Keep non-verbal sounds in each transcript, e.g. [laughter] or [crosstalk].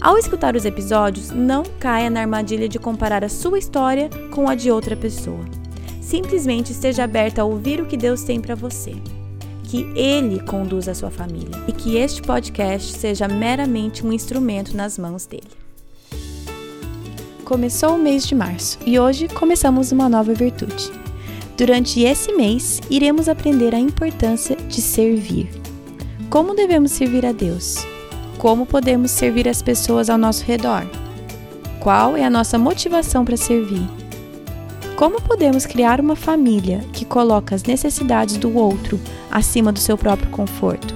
Ao escutar os episódios, não caia na armadilha de comparar a sua história com a de outra pessoa. Simplesmente esteja aberta a ouvir o que Deus tem para você. Que Ele conduza a sua família e que este podcast seja meramente um instrumento nas mãos dele. Começou o mês de março e hoje começamos uma nova virtude. Durante esse mês, iremos aprender a importância de servir. Como devemos servir a Deus? Como podemos servir as pessoas ao nosso redor? Qual é a nossa motivação para servir? Como podemos criar uma família que coloca as necessidades do outro acima do seu próprio conforto?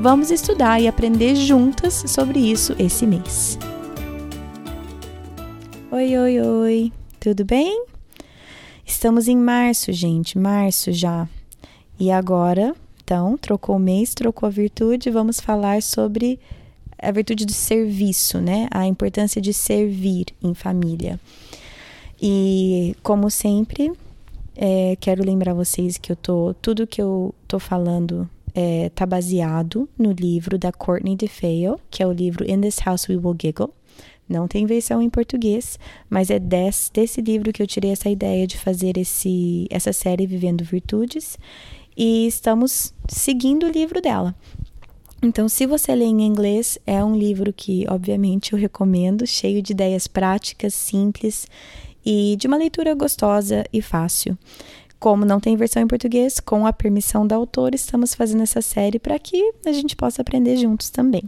Vamos estudar e aprender juntas sobre isso esse mês. Oi, oi, oi, tudo bem? Estamos em março, gente, março já. E agora então, trocou o mês, trocou a virtude, vamos falar sobre a virtude do serviço, né? A importância de servir em família. E, como sempre, é, quero lembrar vocês que eu tô. Tudo que eu tô falando é, tá baseado no livro da Courtney DeFeo, que é o livro In This House We Will Giggle. Não tem versão em português, mas é desse, desse livro que eu tirei essa ideia de fazer esse, essa série Vivendo Virtudes e estamos seguindo o livro dela. Então, se você lê em inglês, é um livro que, obviamente, eu recomendo, cheio de ideias práticas, simples e de uma leitura gostosa e fácil. Como não tem versão em português, com a permissão da autora, estamos fazendo essa série para que a gente possa aprender juntos também.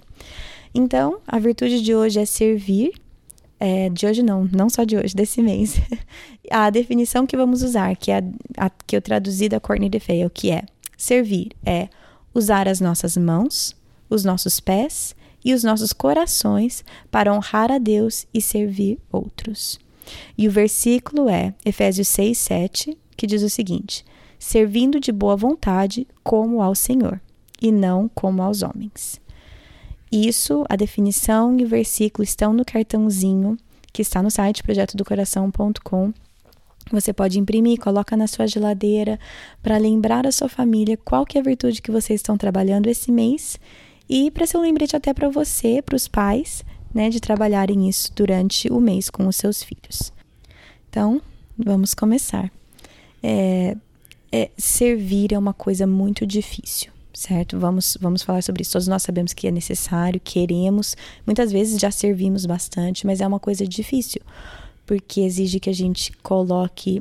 Então, a virtude de hoje é servir. É, de hoje não, não só de hoje, desse mês. [laughs] a definição que vamos usar, que é a, a que eu traduzi da Courtney DeFeo, que é servir é usar as nossas mãos, os nossos pés e os nossos corações para honrar a Deus e servir outros. E o versículo é Efésios 6, 7, que diz o seguinte: servindo de boa vontade como ao Senhor, e não como aos homens. Isso, a definição e o versículo estão no cartãozinho que está no site projetodocoração.com você pode imprimir, coloca na sua geladeira para lembrar a sua família qual que é a virtude que vocês estão trabalhando esse mês e para ser um lembrete até para você, para os pais, né, de trabalharem isso durante o mês com os seus filhos. Então, vamos começar. É, é, servir é uma coisa muito difícil, certo? Vamos, vamos falar sobre isso. Todos nós sabemos que é necessário, queremos, muitas vezes já servimos bastante, mas é uma coisa difícil porque exige que a gente coloque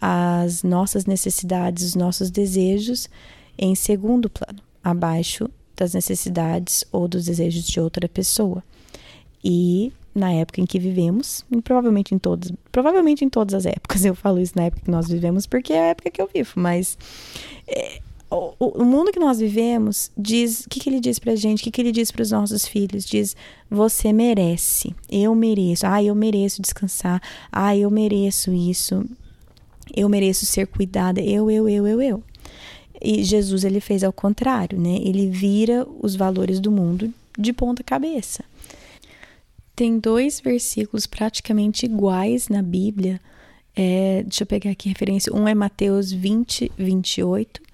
as nossas necessidades, os nossos desejos em segundo plano, abaixo das necessidades ou dos desejos de outra pessoa. E na época em que vivemos, e provavelmente em todas, provavelmente em todas as épocas, [laughs] eu falo isso na época que nós vivemos porque é a época que eu vivo, mas é, o, o, mundo que nós vivemos diz, o que, que ele diz pra gente, o que, que ele diz para os nossos filhos? Diz, você merece, eu mereço, ah, eu mereço descansar, ah, eu mereço isso, eu mereço ser cuidada, eu, eu, eu, eu, eu. E Jesus, ele fez ao contrário, né? Ele vira os valores do mundo de ponta cabeça. Tem dois versículos praticamente iguais na Bíblia, é, deixa eu pegar aqui a referência. Um é Mateus 20, 28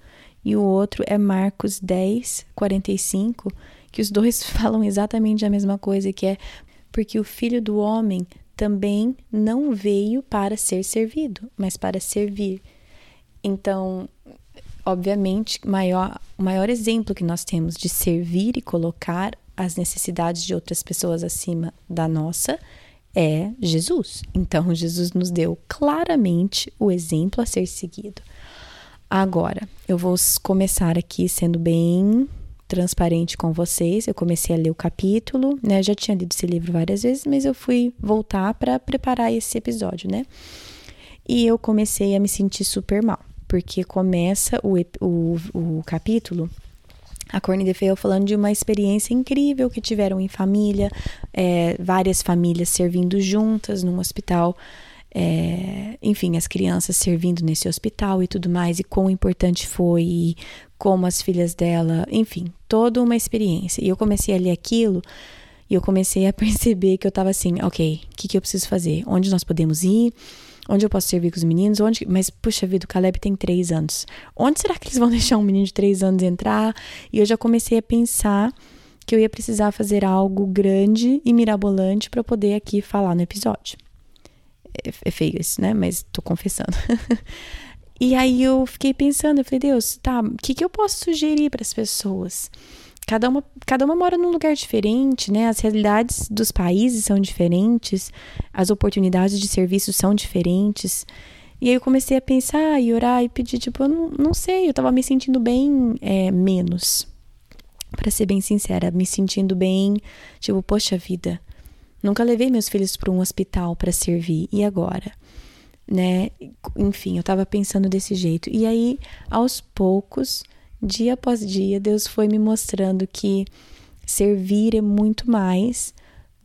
e o outro é Marcos 10, 45, que os dois [laughs] falam exatamente a mesma coisa, que é porque o filho do homem também não veio para ser servido, mas para servir. Então, obviamente, maior, o maior exemplo que nós temos de servir e colocar as necessidades de outras pessoas acima da nossa é Jesus. Então, Jesus nos deu claramente o exemplo a ser seguido. Agora, eu vou começar aqui sendo bem transparente com vocês. Eu comecei a ler o capítulo, né? Já tinha lido esse livro várias vezes, mas eu fui voltar para preparar esse episódio, né? E eu comecei a me sentir super mal, porque começa o, o, o capítulo a Corny DeFeo falando de uma experiência incrível que tiveram em família, é, várias famílias servindo juntas num hospital, é, enfim, as crianças servindo nesse hospital e tudo mais, e quão importante foi, e como as filhas dela, enfim, toda uma experiência. E eu comecei a ler aquilo e eu comecei a [laughs] perceber que eu tava assim, ok, o que, que eu preciso fazer? Onde nós podemos ir? Onde eu posso servir com os meninos? Onde? Mas, puxa vida, o Caleb tem três anos. Onde será que eles vão [laughs] deixar um menino de três anos entrar? E eu já comecei a pensar que eu ia precisar fazer algo grande e mirabolante para poder aqui falar no episódio. É, é feio isso, né? Mas tô confessando. [laughs] e aí eu fiquei pensando, eu falei, Deus, tá, o que, que eu posso sugerir para as pessoas? cada uma, cada uma mora num lugar diferente, né? As realidades dos países são diferentes, as oportunidades de serviço são diferentes. E aí eu comecei a pensar e orar e pedir, tipo, eu não, não sei, eu tava me sentindo bem é, menos. para ser bem sincera, me sentindo bem, tipo, poxa vida, nunca levei meus filhos para um hospital para servir, e agora? Né? Enfim, eu tava pensando desse jeito. E aí, aos poucos, dia após dia, Deus foi me mostrando que servir é muito mais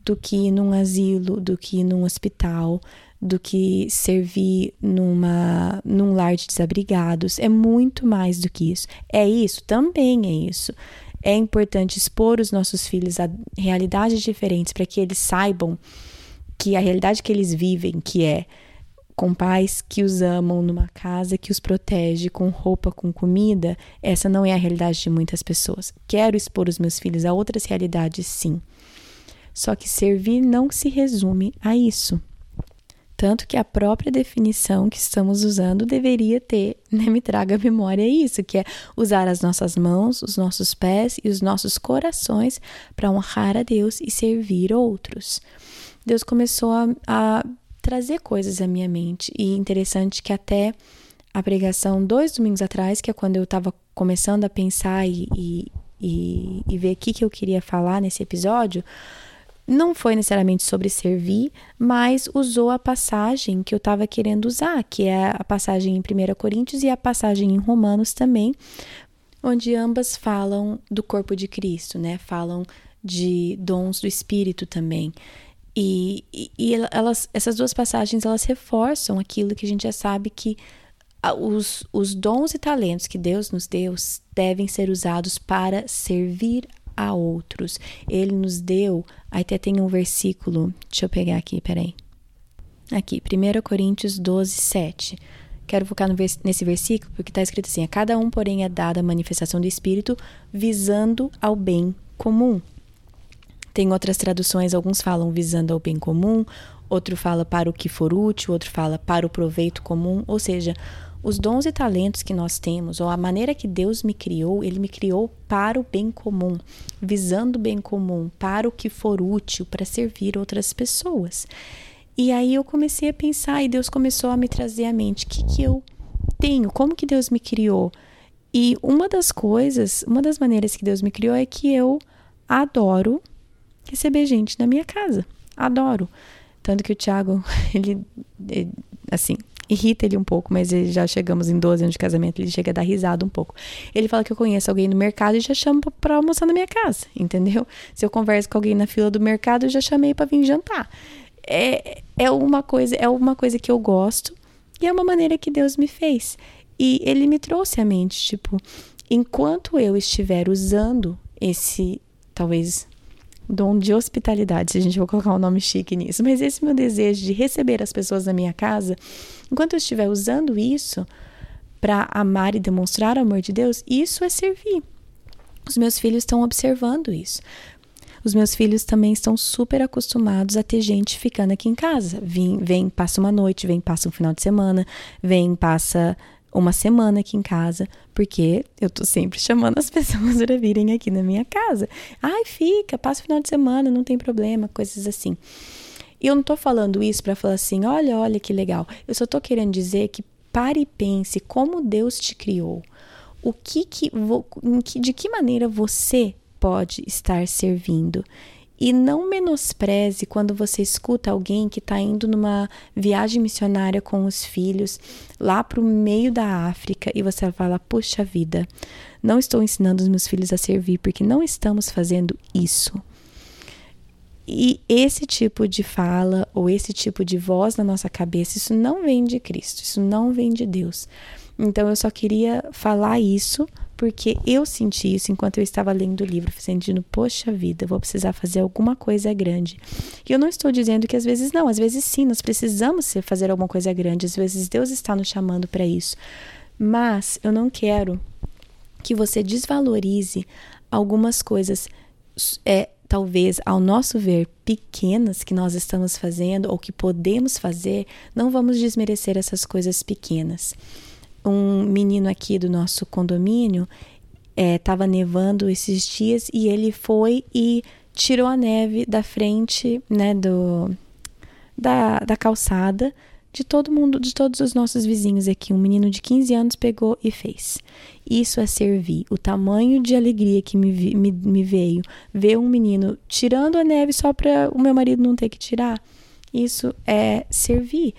do que num asilo, do que num hospital, do que servir numa, num lar de desabrigados. É muito mais do que isso. É isso? Também é isso. É importante expor os nossos filhos a realidades diferentes para que eles saibam que a realidade que eles vivem, que é com pais que os amam, numa casa que os protege, com roupa, com comida, essa não é a realidade de muitas pessoas. Quero expor os meus filhos a outras realidades, sim. Só que servir não se resume a isso. Tanto que a própria definição que estamos usando deveria ter, né, me traga à memória isso, que é usar as nossas mãos, os nossos pés e os nossos corações para honrar a Deus e servir outros. Deus começou a, a trazer coisas à minha mente. E interessante que até a pregação dois domingos atrás, que é quando eu estava começando a pensar e, e, e, e ver o que, que eu queria falar nesse episódio, não foi necessariamente sobre servir, mas usou a passagem que eu estava querendo usar, que é a passagem em 1 Coríntios e a passagem em Romanos também, onde ambas falam do corpo de Cristo, né? Falam de dons do Espírito também. E, e, elas, essas duas passagens elas reforçam aquilo que a gente já sabe que os, os dons e talentos que Deus nos deu devem ser usados para servir a outros. Ele nos deu, até tem um versículo, deixa eu pegar aqui, peraí. Aqui, 1 Coríntios 12, 7. Quero focar no, nesse versículo porque está escrito assim: A cada um, porém, é dada a manifestação do Espírito visando ao bem comum. Tem outras traduções, alguns falam visando ao bem comum, outro fala para o que for útil, outro fala para o proveito comum, ou seja, os dons e talentos que nós temos, ou a maneira que Deus me criou, Ele me criou para o bem comum, visando o bem comum, para o que for útil, para servir outras pessoas. E aí eu comecei a pensar e Deus começou a me trazer à mente o que, que eu tenho, como que Deus me criou. E uma das coisas, uma das maneiras que Deus me criou é que eu adoro receber gente na minha casa. Adoro. Tanto que o Thiago, [laughs] ele, ele, assim, irrita ele um pouco, mas já chegamos em 12 anos de casamento, ele chega a dar risada um pouco. Ele fala que eu conheço alguém no mercado e já chamo para almoçar na minha casa, entendeu? Se eu converso com alguém na fila do mercado, eu já chamei para vir jantar. É, é uma coisa, é uma coisa que eu gosto e é uma maneira que Deus me fez. E ele me trouxe à mente, tipo, enquanto eu estiver usando esse, talvez dom de hospitalidade, se a gente for colocar um nome chique nisso. Mas esse meu desejo de receber as pessoas na minha casa, enquanto eu estiver usando isso para amar e demonstrar o amor de Deus, isso é servir. Os meus filhos estão observando isso. Os meus filhos também estão super acostumados a ter gente ficando aqui em casa. Vem, vem, passa uma noite, vem, passa um final de semana, vem, passa uma semana aqui em casa, porque eu tô sempre chamando as [laughs] pessoas para virem aqui na minha casa. Ai, fica, passa o final de semana, não tem problema, coisas assim. E eu não tô falando isso para falar assim, olha, olha que legal. Eu só tô querendo dizer que pare e pense como Deus te criou. O que que, de que maneira você pode estar servindo? E não menospreze quando você escuta alguém que está indo numa viagem missionária com os filhos lá para o meio da África e você fala: Puxa vida, não estou ensinando os meus filhos a servir porque não estamos fazendo isso. E esse tipo de fala ou esse tipo de voz na nossa cabeça, isso não vem de Cristo, isso não vem de Deus. Então eu só queria falar isso porque eu senti isso enquanto eu estava lendo o livro, sentindo, poxa vida, vou precisar fazer alguma coisa grande. E eu não estou dizendo que às vezes não, às vezes sim, nós precisamos fazer alguma coisa grande, às vezes Deus está nos chamando para isso. Mas eu não quero que você desvalorize algumas coisas, é, talvez ao nosso ver pequenas que nós estamos fazendo ou que podemos fazer, não vamos desmerecer essas coisas pequenas. Um menino aqui do nosso condomínio estava é, nevando esses dias e ele foi e tirou a neve da frente, né, do da, da calçada de todo mundo, de todos os nossos vizinhos aqui. Um menino de 15 anos pegou e fez. Isso é servir. O tamanho de alegria que me, me, me veio ver um menino tirando a neve só para o meu marido não ter que tirar. Isso é servir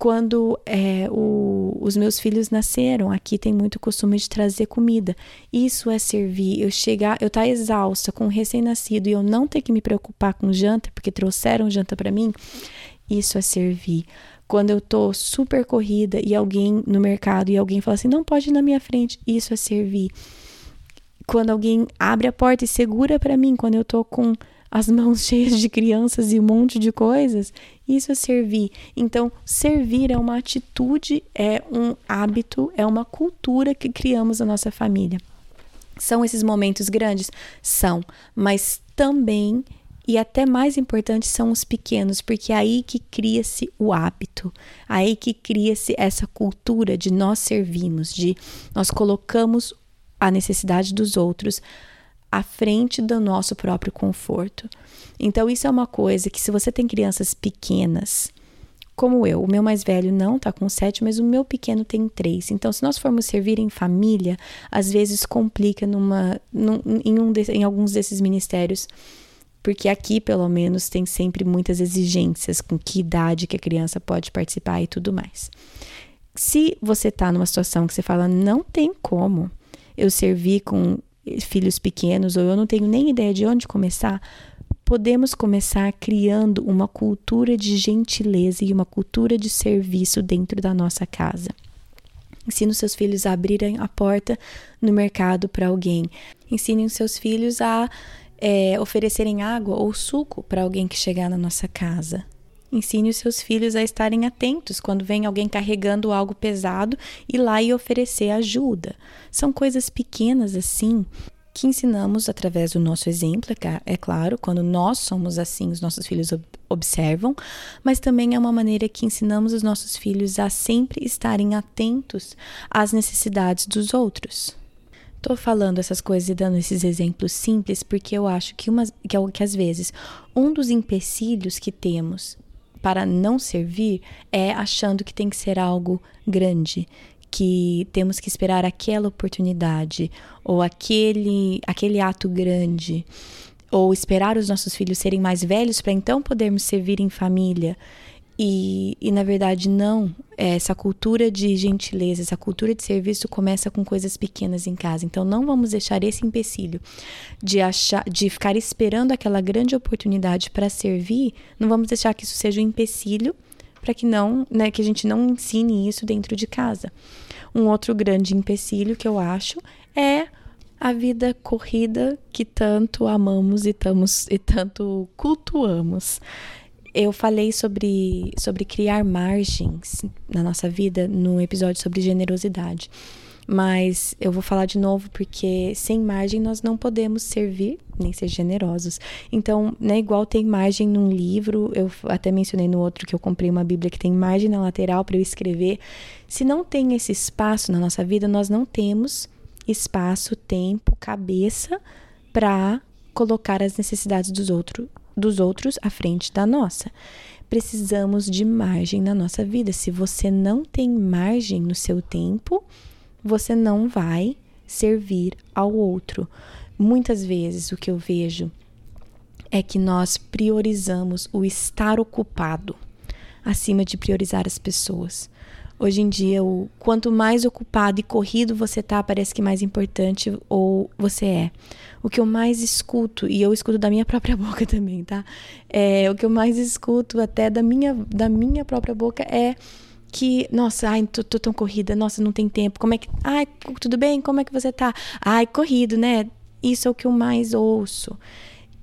quando é, o, os meus filhos nasceram, aqui tem muito costume de trazer comida. Isso é servir. Eu chegar, eu estar tá exausta com um recém-nascido e eu não ter que me preocupar com janta, porque trouxeram janta para mim, isso é servir. Quando eu tô super corrida e alguém no mercado e alguém fala assim, não pode ir na minha frente, isso é servir. Quando alguém abre a porta e segura para mim, quando eu tô com as [laughs] mãos cheias de crianças e um monte de coisas, isso é servir. Então, servir é uma atitude, é um hábito, é uma cultura que criamos na nossa família. São esses momentos grandes? São, mas também e até mais importante são os pequenos, porque é aí que cria-se o hábito, aí que cria-se essa cultura de nós servimos, de nós colocamos a necessidade dos outros à frente do nosso próprio conforto. Então, isso é uma coisa que, se você tem crianças pequenas, como eu, o meu mais velho não está com sete, mas o meu pequeno tem três. Então, se nós formos servir em família, às vezes complica numa, num, em, um de, em alguns desses ministérios, porque aqui, pelo menos, tem sempre muitas exigências com que idade que a criança pode participar e tudo mais. Se você está numa situação que você fala, não tem como eu servir com filhos pequenos ou eu não tenho nem ideia de onde começar, podemos começar criando uma cultura de gentileza e uma cultura de serviço dentro da nossa casa. Ensine os seus filhos a abrirem a porta no mercado para alguém. Ensine os seus filhos a é, oferecerem água ou suco para alguém que chegar na nossa casa. Ensine os seus filhos a estarem atentos quando vem alguém carregando algo pesado e lá e oferecer ajuda. São coisas pequenas assim que ensinamos através do nosso exemplo, é claro, quando nós somos assim, os nossos filhos observam, mas também é uma maneira que ensinamos os nossos filhos a sempre estarem atentos às necessidades dos outros. Estou falando essas coisas e dando esses exemplos simples porque eu acho que, uma, que, que às vezes um dos empecilhos que temos para não servir é achando que tem que ser algo grande, que temos que esperar aquela oportunidade ou aquele aquele ato grande ou esperar os nossos filhos serem mais velhos para então podermos servir em família. E, e na verdade, não. É, essa cultura de gentileza, essa cultura de serviço começa com coisas pequenas em casa. Então, não vamos deixar esse empecilho de achar, de ficar esperando aquela grande oportunidade para servir. Não vamos deixar que isso seja um empecilho para que não, né, que a gente não ensine isso dentro de casa. Um outro grande empecilho que eu acho é a vida corrida que tanto amamos e, tamos, e tanto cultuamos eu falei sobre, sobre criar margens na nossa vida no episódio sobre generosidade. Mas eu vou falar de novo porque sem margem nós não podemos servir nem ser generosos. Então, né, igual tem margem num livro, eu até mencionei no outro que eu comprei uma Bíblia que tem margem na lateral para eu escrever. Se não tem esse espaço na nossa vida, nós não temos espaço, tempo, cabeça para colocar as necessidades dos outros dos outros à frente da nossa. Precisamos de margem na nossa vida. Se você não tem margem no seu tempo, você não vai servir ao outro. Muitas vezes o que eu vejo é que nós priorizamos o estar ocupado acima de priorizar as pessoas. Hoje em dia, o quanto mais ocupado e corrido você tá, parece que mais importante ou você é. O que eu mais escuto, e eu escuto da minha própria [laughs] boca também, tá? É, o que eu mais escuto até da minha, da minha própria boca é que, nossa, ai, tô, tô tão corrida, nossa, não tem tempo. Como é que. Ai, tudo bem? Como é que você tá? Ai, corrido, né? Isso é o que eu mais ouço.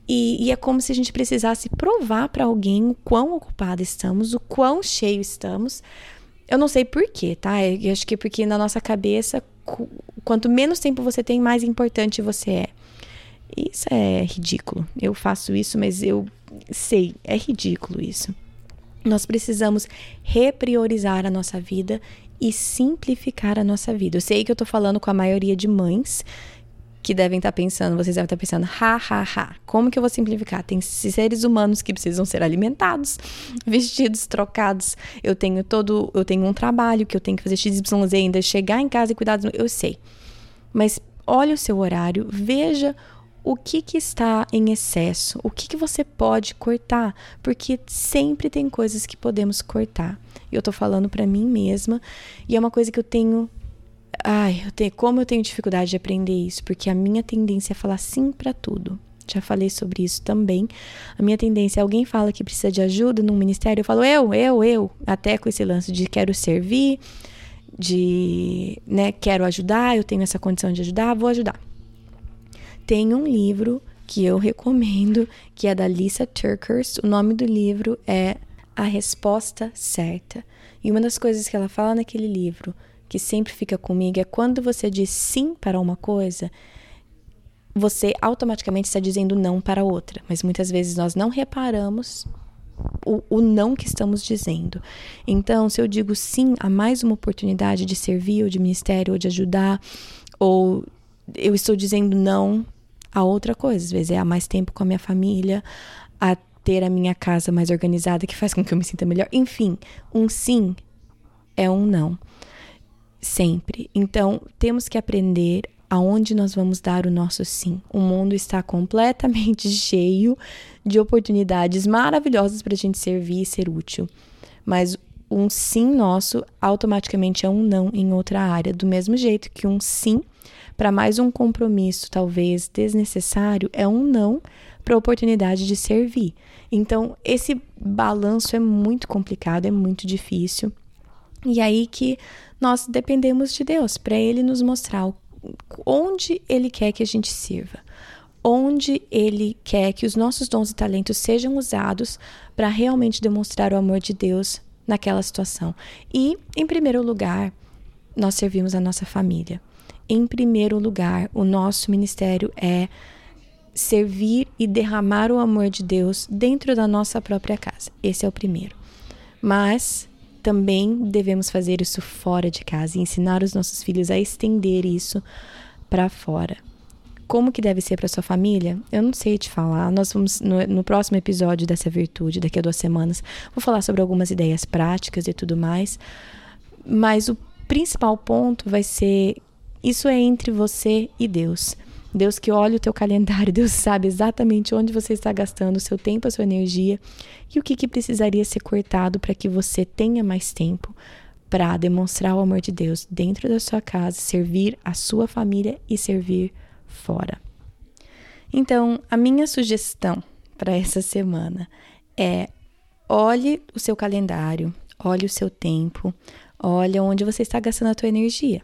E, e, é como se a gente precisasse provar para alguém o quão ocupado estamos, o quão cheio estamos, eu não sei porquê, tá? Eu acho que é porque na nossa cabeça, quanto menos tempo você tem, mais importante você é. Isso é ridículo. Eu faço isso, mas eu sei, é ridículo isso. Nós precisamos repriorizar a nossa vida e simplificar a nossa vida. Eu sei que eu tô falando com a maioria de mães que devem estar tá pensando, vocês devem estar tá pensando, ha, ha, ha, como que eu vou simplificar? Tem seres humanos que precisam ser alimentados, vestidos, trocados. Eu tenho todo, eu tenho um trabalho que eu tenho que fazer XYZ ainda, chegar em casa e cuidar. Eu sei. Mas olhe o seu horário, veja o que, que está em excesso, o que, que você pode cortar, porque sempre tem coisas que podemos cortar. Eu tô falando para mim mesma e é uma coisa que eu tenho Ai, eu tenho, como eu tenho dificuldade de aprender isso, porque a minha tendência é falar sim para tudo. Já falei sobre isso também. A minha tendência, alguém fala que precisa de ajuda num ministério, eu falo eu, eu, eu, até com esse lance de quero servir, de, né, quero ajudar, eu tenho essa condição de ajudar, vou ajudar. Tem um livro que eu recomendo, que é da Lisa Turkers. O nome do livro é A Resposta Certa. E uma das coisas que ela fala naquele livro que sempre fica comigo é quando você diz sim para uma coisa, você automaticamente está dizendo não para outra. Mas muitas vezes nós não reparamos o, o, não que estamos dizendo. Então, se eu digo sim a mais uma oportunidade de servir, ou de ministério, ou de ajudar, ou eu estou dizendo não a outra coisa, às vezes é a mais tempo com a minha família, a ter a minha casa mais organizada, que faz com que eu me sinta melhor. Enfim, um sim é um não sempre. Então, temos que aprender aonde nós vamos dar o nosso sim. O mundo está completamente [laughs] cheio de oportunidades maravilhosas para a gente servir e ser útil. Mas um sim nosso automaticamente é um não em outra área, do mesmo jeito que um sim para mais um compromisso, talvez desnecessário, é um não para a oportunidade de servir. Então, esse balanço é muito complicado, é muito difícil. E aí que nós dependemos de Deus para Ele nos mostrar onde Ele quer que a gente sirva, onde Ele quer que os nossos dons e talentos sejam usados para realmente demonstrar o amor de Deus naquela situação. E, em primeiro lugar, nós servimos a nossa família. Em primeiro lugar, o nosso ministério é servir e derramar o amor de Deus dentro da nossa própria casa. Esse é o primeiro. Mas também devemos fazer isso fora de casa e ensinar os nossos filhos a estender isso para fora. Como que deve ser para sua família? Eu não sei te falar. Nós vamos no, no, próximo episódio dessa virtude, daqui a duas semanas, vou falar sobre algumas ideias práticas e tudo mais. Mas o principal ponto vai ser isso é entre você e Deus. Deus que olha o teu calendário, Deus sabe exatamente onde você está gastando o seu tempo, a sua energia e o que, que precisaria ser cortado para que você tenha mais tempo para demonstrar o amor de Deus dentro da sua casa, servir a sua família e servir fora. Então, a minha sugestão para essa semana é olhe o seu calendário, olhe o seu tempo, olhe onde você está gastando a tua energia.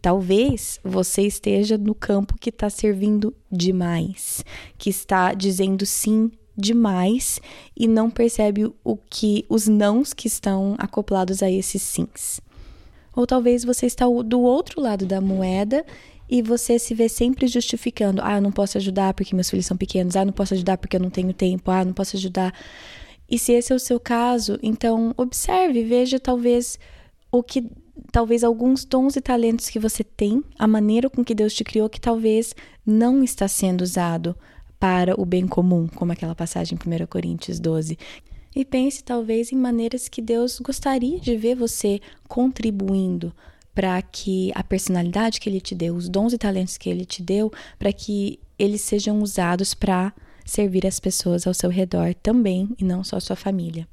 Talvez você esteja no campo que está servindo demais, que está dizendo sim demais e não percebe o que os nãos que estão acoplados a esses sims. Ou talvez você está do outro lado da moeda e você se vê sempre justificando: "Ah, eu não posso ajudar porque meus filhos são pequenos. Ah, eu não posso ajudar porque eu não tenho tempo. Ah, eu não posso ajudar". E se esse é o seu caso, então observe, veja talvez o que talvez alguns dons e talentos que você tem, a maneira com que Deus te criou, que talvez não está sendo usado para o bem comum, como aquela passagem em 1 Coríntios 12. E pense talvez em maneiras que Deus gostaria de ver você contribuindo para que a personalidade que Ele te deu, os dons e talentos que Ele te deu, para que eles sejam usados para servir as pessoas ao seu redor também e não só a sua família.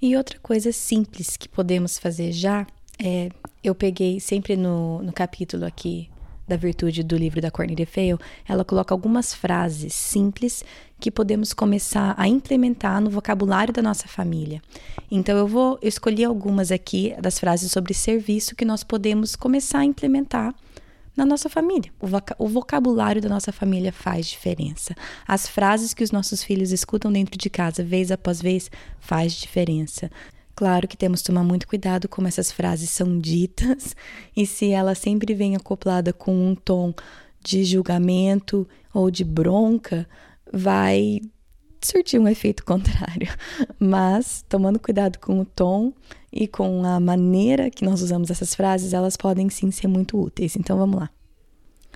E outra coisa simples que podemos fazer já é, eu peguei sempre no, no capítulo aqui da virtude do livro da Cornelia Fail, ela coloca algumas frases simples que podemos começar a implementar no vocabulário da nossa família. Então eu vou escolher algumas aqui das frases sobre serviço que nós podemos começar a implementar na nossa família. O, vocabulário da nossa família faz diferença. As frases que os nossos filhos escutam dentro de casa, vez após vez, faz diferença. Claro que temos que tomar muito cuidado como essas frases são ditas [laughs] e se ela sempre vem acoplada com um tom de julgamento ou de bronca, vai surtir um efeito contrário. [laughs] Mas, tomando cuidado com o tom e com a maneira que nós usamos essas frases, elas podem sim ser muito úteis. Então, vamos lá.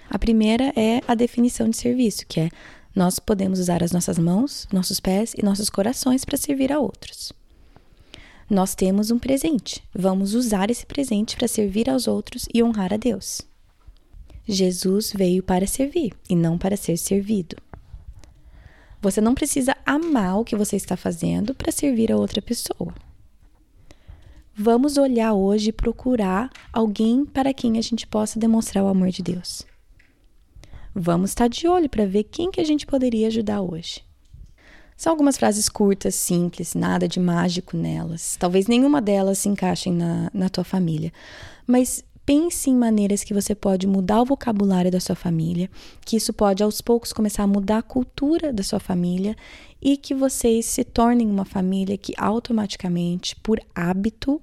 A primeira é a definição de serviço, que é nós podemos usar as nossas mãos, nossos pés e nossos corações para servir a outros nós temos um presente. Vamos usar esse presente para servir aos outros e honrar a Deus. Jesus veio para servir e não para ser servido. Você não precisa amar o que você está fazendo para servir a outra pessoa. Vamos olhar hoje e procurar alguém para quem a gente possa demonstrar o amor de Deus. Vamos estar de olho para ver quem que a gente poderia ajudar hoje. São algumas frases curtas, simples, nada de mágico nelas. Talvez nenhuma delas se encaixem na, na tua família. Mas pense em maneiras que você pode mudar o vocabulário da sua família, que isso pode aos poucos começar a mudar a cultura da sua família e que vocês se tornem uma família que automaticamente, por hábito,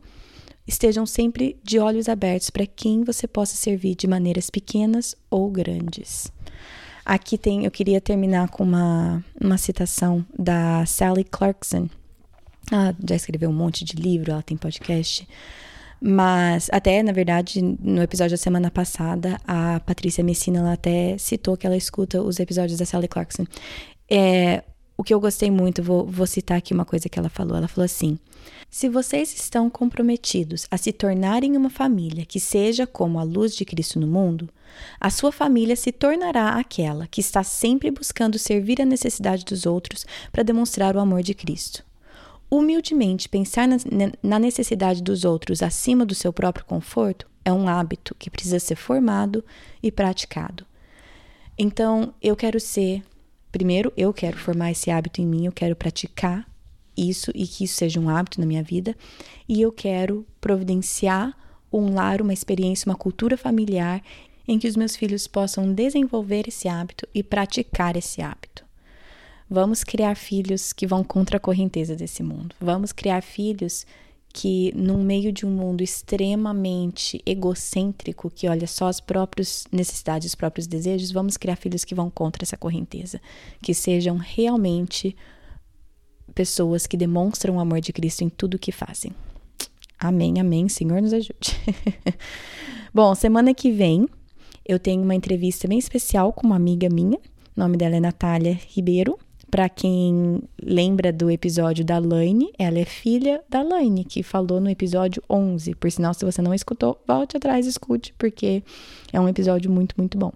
estejam sempre de olhos abertos para quem você possa servir de maneiras pequenas ou grandes. Aqui tem, eu queria terminar com uma, uma citação da Sally Clarkson. Ela já escreveu um monte de livro, ela tem podcast. Mas até, na verdade, no episódio da semana passada, a Patrícia Messina ela até citou que ela escuta os episódios da Sally Clarkson. É, o que eu gostei muito, vou, vou citar aqui uma coisa que ela falou. Ela falou assim: Se vocês estão comprometidos a se tornarem uma família que seja como a luz de Cristo no mundo, a sua família se tornará aquela que está sempre buscando servir a necessidade dos outros para demonstrar o amor de Cristo. Humildemente pensar na necessidade dos outros acima do seu próprio conforto é um hábito que precisa ser formado e praticado. Então, eu quero ser Primeiro, eu quero formar esse hábito em mim, eu quero praticar isso e que isso seja um hábito na minha vida, e eu quero providenciar um lar, uma experiência, uma cultura familiar em que os meus filhos possam desenvolver esse hábito e praticar esse hábito. Vamos criar filhos que vão contra a correnteza desse mundo. Vamos criar filhos que, no meio de um mundo extremamente egocêntrico, que olha só as próprias necessidades, os próprios desejos, vamos criar filhos que vão contra essa correnteza, que sejam realmente pessoas que demonstram o amor de Cristo em tudo que fazem. Amém, amém. Senhor nos ajude. [laughs] Bom, semana que vem eu tenho uma entrevista bem especial com uma amiga minha. O nome dela é Natália Ribeiro. Para quem lembra do episódio da Laine, ela é filha da Laine, que falou no episódio 11. Por sinal, se você não escutou, volte atrás e escute, porque é um episódio muito, muito bom.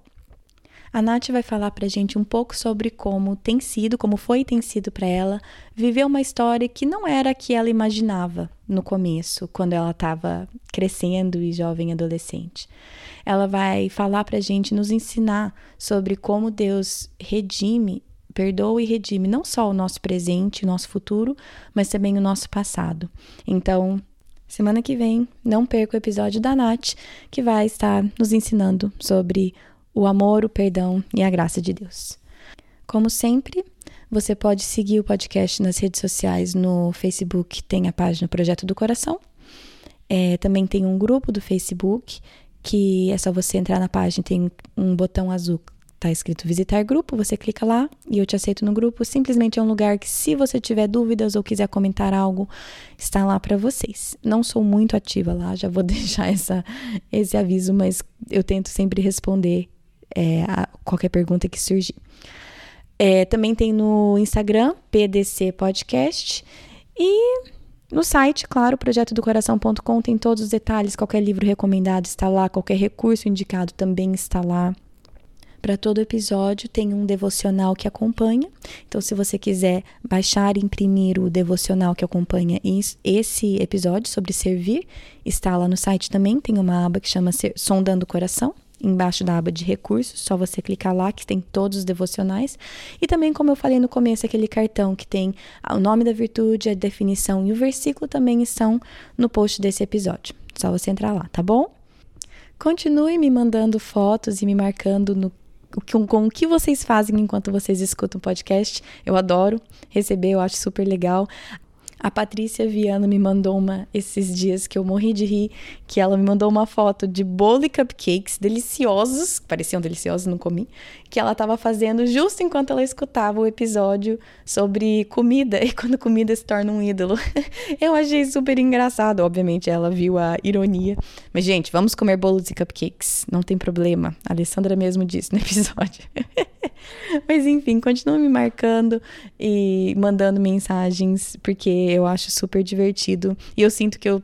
A Nath vai falar pra gente um pouco sobre como tem sido, como foi e tem sido para ela viver uma história que não era a que ela imaginava no começo, quando ela estava crescendo e jovem adolescente. Ela vai falar pra gente, nos ensinar sobre como Deus redime perdoa e redime não só o nosso presente, o nosso futuro, mas também o nosso passado. Então, semana que vem, não perca o episódio da Nath, que vai estar nos ensinando sobre o amor, o perdão e a graça de Deus. Como sempre, você pode seguir o podcast nas redes sociais. No Facebook tem a página Projeto do Coração. É, também tem um grupo do Facebook que é só você entrar na página, tem um botão azul Tá escrito visitar grupo, você clica lá e eu te aceito no grupo. Simplesmente é um lugar que, se você tiver dúvidas ou quiser comentar algo, está lá para vocês. Não sou muito ativa lá, já vou [laughs] deixar essa, esse aviso, mas eu tento sempre responder é, qualquer pergunta que surgir. É, também tem no Instagram, PDC Podcast. E no site, claro, projetodocoração.com tem todos os detalhes, qualquer livro recomendado está lá, qualquer recurso indicado também está lá Para todo episódio tem um devocional que acompanha. Então, se você quiser baixar e imprimir o devocional que acompanha esse episódio sobre servir, está lá no site também. Tem uma aba que chama Sondando o Coração embaixo da aba de recursos, só você clicar lá que tem todos os devocionais. E também, como eu falei no começo, aquele cartão que tem o nome da virtude, a definição e o versículo também estão no post desse episódio. Só você entrar lá, tá bom? Continue me mandando fotos e me marcando no com, com o que vocês fazem enquanto vocês escutam o podcast. Eu adoro receber, eu acho super legal. A Patrícia Viana me mandou uma esses dias que eu morri de rir, que ela me mandou uma foto de bolo e cupcakes deliciosos, pareciam deliciosos, não comi, que ela estava fazendo justo enquanto ela escutava o episódio sobre comida [laughs] e quando comida se torna um ídolo. [laughs] eu achei super engraçado, obviamente ela viu a ironia. Mas gente, vamos comer bolos e cupcakes, não tem problema. A Alessandra mesmo disse no [laughs] episódio. Mas enfim, continua me marcando e mandando mensagens, porque eu acho super divertido e eu sinto que eu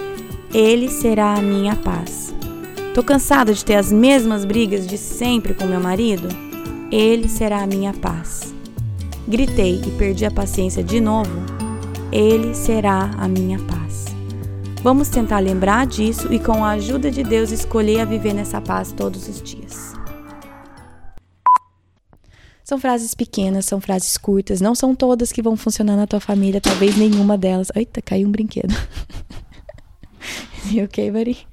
Ele será a minha paz. Tô cansada de ter as mesmas brigas de sempre com meu marido? Ele será a minha paz. Gritei e perdi a paciência de novo? Ele será a minha paz. Vamos tentar lembrar disso e, com a ajuda de Deus, escolher a viver nessa paz todos os dias. São frases pequenas, são frases curtas, não são todas que vão funcionar na tua família, talvez nenhuma delas. Eita, caiu um brinquedo. [laughs] [laughs] you okay, buddy?